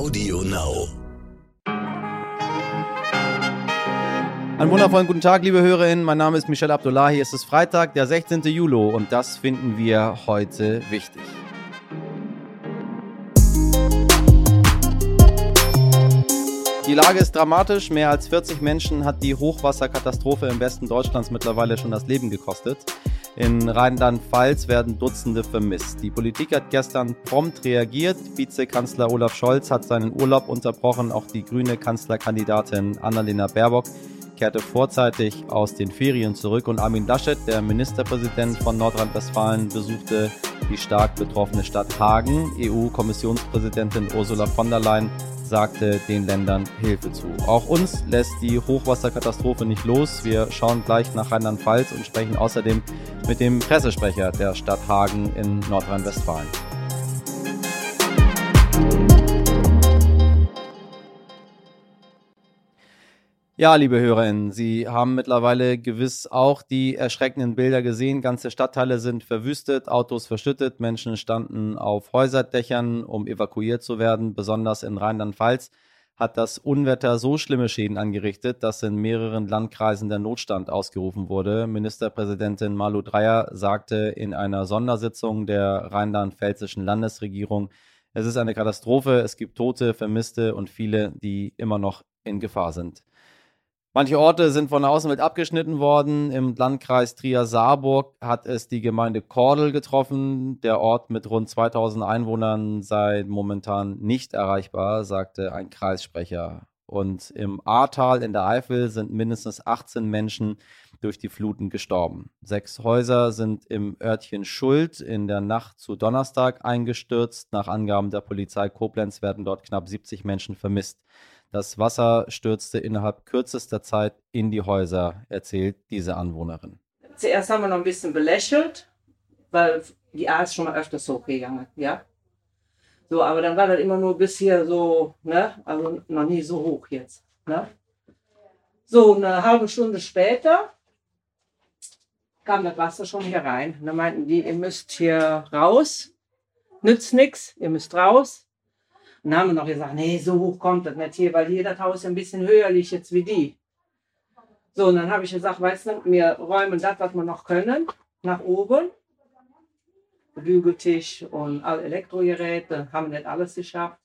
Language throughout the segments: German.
Audio Now. Einen wundervollen guten Tag, liebe Hörerinnen. Mein Name ist Michel Abdullahi. Es ist Freitag, der 16. Juli und das finden wir heute wichtig. Die Lage ist dramatisch. Mehr als 40 Menschen hat die Hochwasserkatastrophe im Westen Deutschlands mittlerweile schon das Leben gekostet. In Rheinland-Pfalz werden Dutzende vermisst. Die Politik hat gestern prompt reagiert. Vizekanzler Olaf Scholz hat seinen Urlaub unterbrochen. Auch die grüne Kanzlerkandidatin Annalena Baerbock kehrte vorzeitig aus den Ferien zurück und Armin Laschet, der Ministerpräsident von Nordrhein-Westfalen, besuchte die stark betroffene Stadt Hagen. EU-Kommissionspräsidentin Ursula von der Leyen sagte den Ländern Hilfe zu. Auch uns lässt die Hochwasserkatastrophe nicht los. Wir schauen gleich nach Rheinland-Pfalz und sprechen außerdem mit dem Pressesprecher der Stadt Hagen in Nordrhein-Westfalen. Ja, liebe Hörerinnen, Sie haben mittlerweile gewiss auch die erschreckenden Bilder gesehen. Ganze Stadtteile sind verwüstet, Autos verschüttet, Menschen standen auf Häuserdächern, um evakuiert zu werden. Besonders in Rheinland-Pfalz hat das Unwetter so schlimme Schäden angerichtet, dass in mehreren Landkreisen der Notstand ausgerufen wurde. Ministerpräsidentin Malu Dreyer sagte in einer Sondersitzung der rheinland-pfälzischen Landesregierung, es ist eine Katastrophe, es gibt Tote, Vermisste und viele, die immer noch in Gefahr sind. Manche Orte sind von der Außenwelt abgeschnitten worden. Im Landkreis Trier-Saarburg hat es die Gemeinde Kordel getroffen. Der Ort mit rund 2000 Einwohnern sei momentan nicht erreichbar, sagte ein Kreissprecher. Und im Ahrtal in der Eifel sind mindestens 18 Menschen durch die Fluten gestorben. Sechs Häuser sind im Örtchen Schuld in der Nacht zu Donnerstag eingestürzt. Nach Angaben der Polizei Koblenz werden dort knapp 70 Menschen vermisst. Das Wasser stürzte innerhalb kürzester Zeit in die Häuser, erzählt diese Anwohnerin. Zuerst haben wir noch ein bisschen belächelt, weil die A ist schon mal öfters hochgegangen, ja. So, aber dann war das immer nur bis hier so, ne, also noch nie so hoch jetzt, ne. So, eine halbe Stunde später kam das Wasser schon hier rein. Und dann meinten die, ihr müsst hier raus, nützt nichts, ihr müsst raus. Und haben wir noch gesagt, nee, so hoch kommt das nicht hier, weil hier das Haus ein bisschen höher liegt jetzt wie die. So, und dann habe ich gesagt, weißt du, wir räumen das, was wir noch können, nach oben. Bügeltisch und alle Elektrogeräte, haben wir nicht alles geschafft.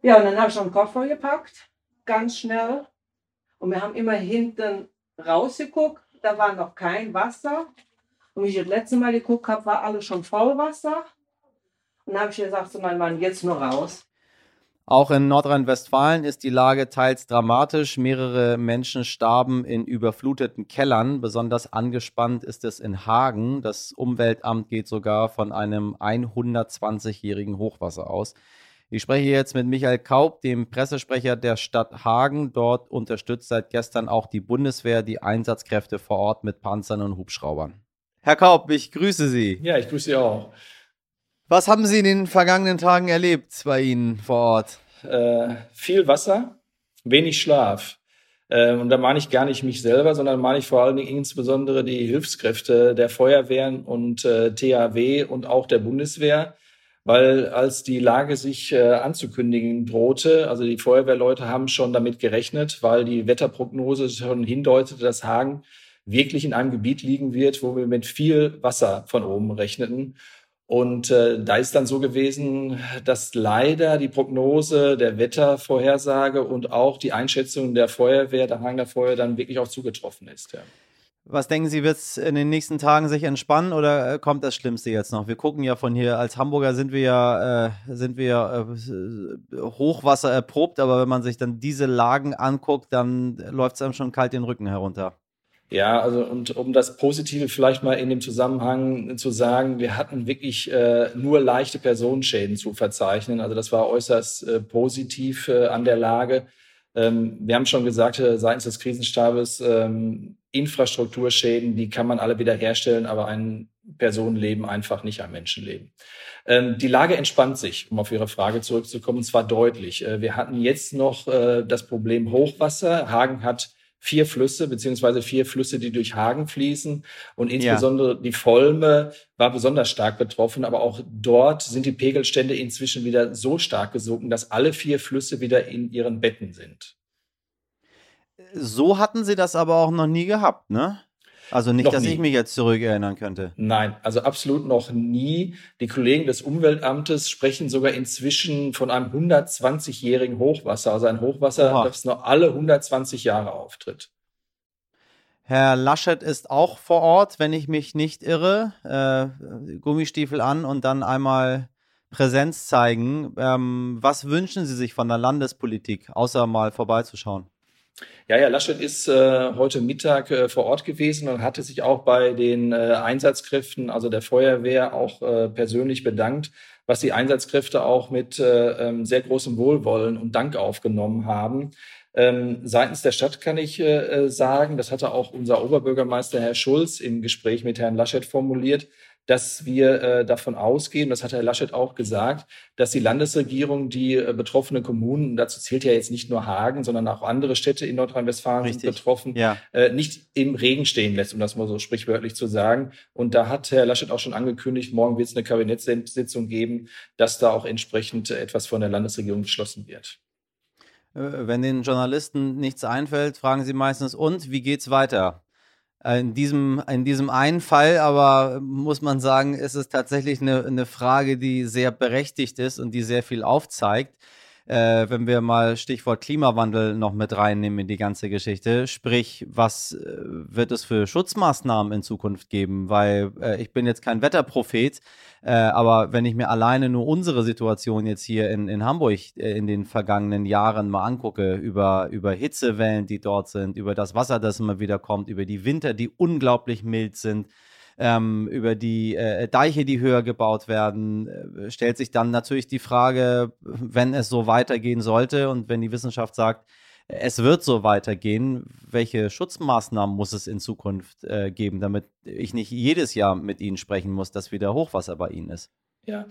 Ja, und dann habe ich schon einen Koffer gepackt, ganz schnell. Und wir haben immer hinten rausgeguckt, da war noch kein Wasser. Und wie ich das letzte Mal geguckt habe, war alles schon voll Wasser. Und dann habe ich gesagt zu meinem Mann, jetzt nur raus. Auch in Nordrhein-Westfalen ist die Lage teils dramatisch. Mehrere Menschen starben in überfluteten Kellern. Besonders angespannt ist es in Hagen. Das Umweltamt geht sogar von einem 120-jährigen Hochwasser aus. Ich spreche jetzt mit Michael Kaub, dem Pressesprecher der Stadt Hagen. Dort unterstützt seit gestern auch die Bundeswehr die Einsatzkräfte vor Ort mit Panzern und Hubschraubern. Herr Kaub, ich grüße Sie. Ja, ich grüße Sie auch. Was haben Sie in den vergangenen Tagen erlebt bei Ihnen vor Ort? Äh, viel Wasser, wenig Schlaf. Äh, und da meine ich gar nicht mich selber, sondern meine ich vor allen Dingen insbesondere die Hilfskräfte der Feuerwehren und äh, THW und auch der Bundeswehr. Weil als die Lage sich äh, anzukündigen drohte, also die Feuerwehrleute haben schon damit gerechnet, weil die Wetterprognose schon hindeutete, dass Hagen wirklich in einem Gebiet liegen wird, wo wir mit viel Wasser von oben rechneten. Und äh, da ist dann so gewesen, dass leider die Prognose der Wettervorhersage und auch die Einschätzung der Feuerwehr, der Hanger Feuer, dann wirklich auch zugetroffen ist. Ja. Was denken Sie, wird es in den nächsten Tagen sich entspannen oder äh, kommt das Schlimmste jetzt noch? Wir gucken ja von hier, als Hamburger sind wir ja, äh, sind wir äh, Hochwasser erprobt, aber wenn man sich dann diese Lagen anguckt, dann läuft es einem schon kalt den Rücken herunter. Ja, also und um das Positive vielleicht mal in dem Zusammenhang zu sagen, wir hatten wirklich äh, nur leichte Personenschäden zu verzeichnen. Also das war äußerst äh, positiv äh, an der Lage. Ähm, wir haben schon gesagt, äh, seitens des Krisenstabes, ähm, Infrastrukturschäden, die kann man alle wieder herstellen, aber ein Personenleben einfach nicht ein Menschenleben. Ähm, die Lage entspannt sich, um auf Ihre Frage zurückzukommen, und zwar deutlich. Äh, wir hatten jetzt noch äh, das Problem Hochwasser. Hagen hat vier Flüsse, beziehungsweise vier Flüsse, die durch Hagen fließen. Und insbesondere ja. die Volme war besonders stark betroffen. Aber auch dort sind die Pegelstände inzwischen wieder so stark gesunken, dass alle vier Flüsse wieder in ihren Betten sind. So hatten sie das aber auch noch nie gehabt, ne? Also nicht, noch dass nie. ich mich jetzt zurückerinnern könnte. Nein, also absolut noch nie. Die Kollegen des Umweltamtes sprechen sogar inzwischen von einem 120-jährigen Hochwasser, also ein Hochwasser, Oha. das nur alle 120 Jahre auftritt. Herr Laschet ist auch vor Ort, wenn ich mich nicht irre. Äh, Gummistiefel an und dann einmal Präsenz zeigen. Ähm, was wünschen Sie sich von der Landespolitik, außer mal vorbeizuschauen? Ja, ja, Laschet ist äh, heute Mittag äh, vor Ort gewesen und hatte sich auch bei den äh, Einsatzkräften, also der Feuerwehr, auch äh, persönlich bedankt, was die Einsatzkräfte auch mit äh, ähm, sehr großem Wohlwollen und Dank aufgenommen haben. Ähm, seitens der Stadt kann ich äh, sagen, das hatte auch unser Oberbürgermeister Herr Schulz im Gespräch mit Herrn Laschet formuliert, dass wir äh, davon ausgehen, das hat Herr Laschet auch gesagt, dass die Landesregierung die äh, betroffenen Kommunen, dazu zählt ja jetzt nicht nur Hagen, sondern auch andere Städte in Nordrhein-Westfalen sind betroffen, ja. äh, nicht im Regen stehen lässt, um das mal so sprichwörtlich zu sagen. Und da hat Herr Laschet auch schon angekündigt, morgen wird es eine Kabinettssitzung geben, dass da auch entsprechend etwas von der Landesregierung beschlossen wird. Äh, wenn den Journalisten nichts einfällt, fragen sie meistens, und wie geht's weiter? In diesem, in diesem einen Fall aber muss man sagen, ist es tatsächlich eine, eine Frage, die sehr berechtigt ist und die sehr viel aufzeigt äh, wenn wir mal Stichwort Klimawandel noch mit reinnehmen in die ganze Geschichte. Sprich, was äh, wird es für Schutzmaßnahmen in Zukunft geben? Weil äh, ich bin jetzt kein Wetterprophet, äh, aber wenn ich mir alleine nur unsere Situation jetzt hier in, in Hamburg äh, in den vergangenen Jahren mal angucke, über, über Hitzewellen, die dort sind, über das Wasser, das immer wieder kommt, über die Winter, die unglaublich mild sind, ähm, über die äh, Deiche, die höher gebaut werden, äh, stellt sich dann natürlich die Frage, wenn es so weitergehen sollte und wenn die Wissenschaft sagt, es wird so weitergehen, welche Schutzmaßnahmen muss es in Zukunft äh, geben, damit ich nicht jedes Jahr mit Ihnen sprechen muss, dass wieder Hochwasser bei Ihnen ist? Ja,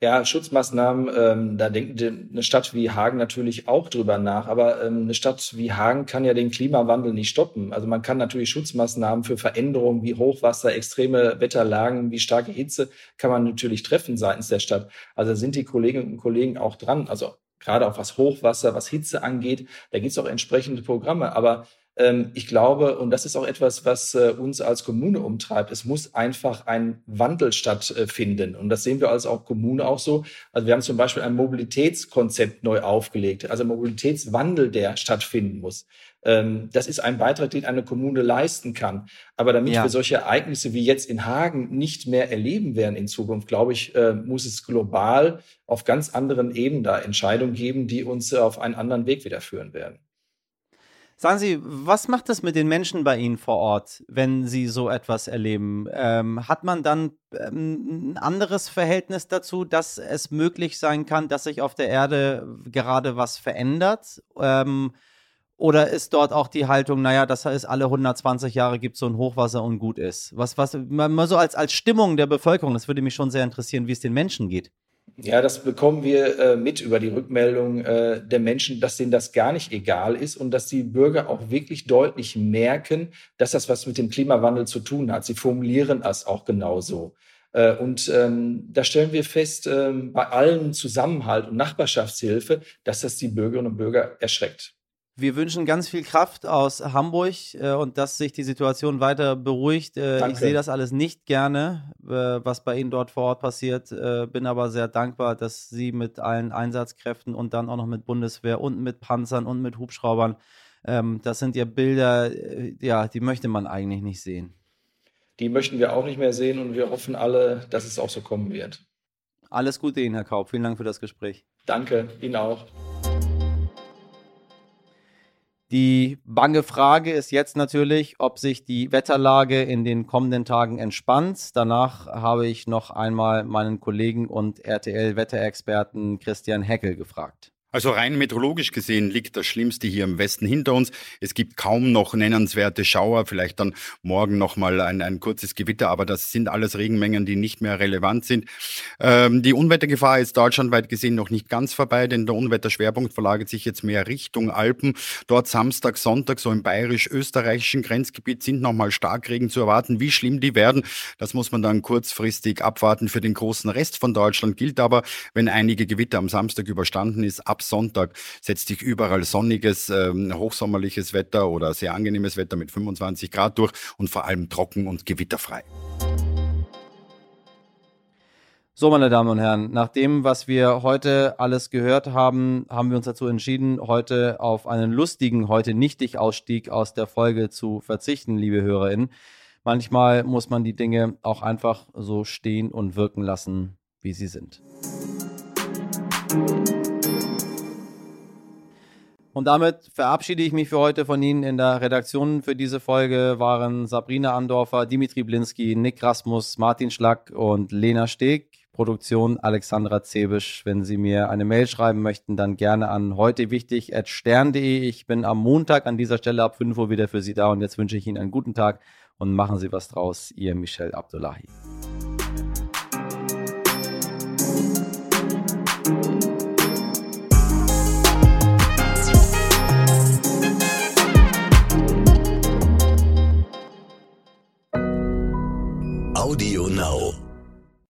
ja, Schutzmaßnahmen, ähm, da denkt eine Stadt wie Hagen natürlich auch drüber nach. Aber ähm, eine Stadt wie Hagen kann ja den Klimawandel nicht stoppen. Also man kann natürlich Schutzmaßnahmen für Veränderungen wie Hochwasser, extreme Wetterlagen, wie starke Hitze kann man natürlich treffen seitens der Stadt. Also sind die Kolleginnen und Kollegen auch dran. Also gerade auch was Hochwasser, was Hitze angeht, da gibt es auch entsprechende Programme. Aber ich glaube, und das ist auch etwas, was äh, uns als Kommune umtreibt, es muss einfach ein Wandel stattfinden. Und das sehen wir als auch Kommune auch so. Also wir haben zum Beispiel ein Mobilitätskonzept neu aufgelegt, also Mobilitätswandel, der stattfinden muss. Ähm, das ist ein Beitrag, den eine Kommune leisten kann. Aber damit ja. wir solche Ereignisse wie jetzt in Hagen nicht mehr erleben werden in Zukunft, glaube ich, äh, muss es global auf ganz anderen Ebenen da Entscheidungen geben, die uns auf einen anderen Weg wieder führen werden. Sagen Sie, was macht das mit den Menschen bei Ihnen vor Ort, wenn Sie so etwas erleben? Ähm, hat man dann ähm, ein anderes Verhältnis dazu, dass es möglich sein kann, dass sich auf der Erde gerade was verändert? Ähm, oder ist dort auch die Haltung, naja, das heißt, alle 120 Jahre gibt es so ein Hochwasser und gut ist? Was, was, mal so als, als Stimmung der Bevölkerung, das würde mich schon sehr interessieren, wie es den Menschen geht. Ja, das bekommen wir äh, mit über die Rückmeldung äh, der Menschen, dass denen das gar nicht egal ist und dass die Bürger auch wirklich deutlich merken, dass das was mit dem Klimawandel zu tun hat. Sie formulieren das auch genauso. Äh, und ähm, da stellen wir fest, ähm, bei allen Zusammenhalt und Nachbarschaftshilfe, dass das die Bürgerinnen und Bürger erschreckt. Wir wünschen ganz viel Kraft aus Hamburg äh, und dass sich die Situation weiter beruhigt. Äh, ich sehe das alles nicht gerne, äh, was bei Ihnen dort vor Ort passiert. Äh, bin aber sehr dankbar, dass Sie mit allen Einsatzkräften und dann auch noch mit Bundeswehr und mit Panzern und mit Hubschraubern, ähm, das sind ja Bilder, äh, ja, die möchte man eigentlich nicht sehen. Die möchten wir auch nicht mehr sehen und wir hoffen alle, dass es auch so kommen wird. Alles Gute Ihnen, Herr Kaub. Vielen Dank für das Gespräch. Danke, Ihnen auch. Die bange Frage ist jetzt natürlich, ob sich die Wetterlage in den kommenden Tagen entspannt. Danach habe ich noch einmal meinen Kollegen und RTL-Wetterexperten Christian Heckel gefragt. Also rein meteorologisch gesehen liegt das Schlimmste hier im Westen hinter uns. Es gibt kaum noch nennenswerte Schauer, vielleicht dann morgen nochmal ein, ein kurzes Gewitter, aber das sind alles Regenmengen, die nicht mehr relevant sind. Ähm, die Unwettergefahr ist deutschlandweit gesehen noch nicht ganz vorbei, denn der Unwetterschwerpunkt verlagert sich jetzt mehr Richtung Alpen. Dort Samstag, Sonntag, so im bayerisch-österreichischen Grenzgebiet sind nochmal Starkregen zu erwarten. Wie schlimm die werden, das muss man dann kurzfristig abwarten. Für den großen Rest von Deutschland gilt aber, wenn einige Gewitter am Samstag überstanden ist, ab Sonntag setzt sich überall sonniges, ähm, hochsommerliches Wetter oder sehr angenehmes Wetter mit 25 Grad durch und vor allem trocken und gewitterfrei. So, meine Damen und Herren, nach dem, was wir heute alles gehört haben, haben wir uns dazu entschieden, heute auf einen lustigen, heute nichtig Ausstieg aus der Folge zu verzichten, liebe HörerInnen. Manchmal muss man die Dinge auch einfach so stehen und wirken lassen, wie sie sind. Und damit verabschiede ich mich für heute von Ihnen. In der Redaktion für diese Folge waren Sabrina Andorfer, Dimitri Blinski, Nick Rasmus, Martin Schlack und Lena Steg. Produktion Alexandra Zebisch. Wenn Sie mir eine Mail schreiben möchten, dann gerne an heute wichtig at stern.de. Ich bin am Montag an dieser Stelle ab 5 Uhr wieder für Sie da und jetzt wünsche ich Ihnen einen guten Tag und machen Sie was draus. Ihr Michel Abdullahi. Audio Now.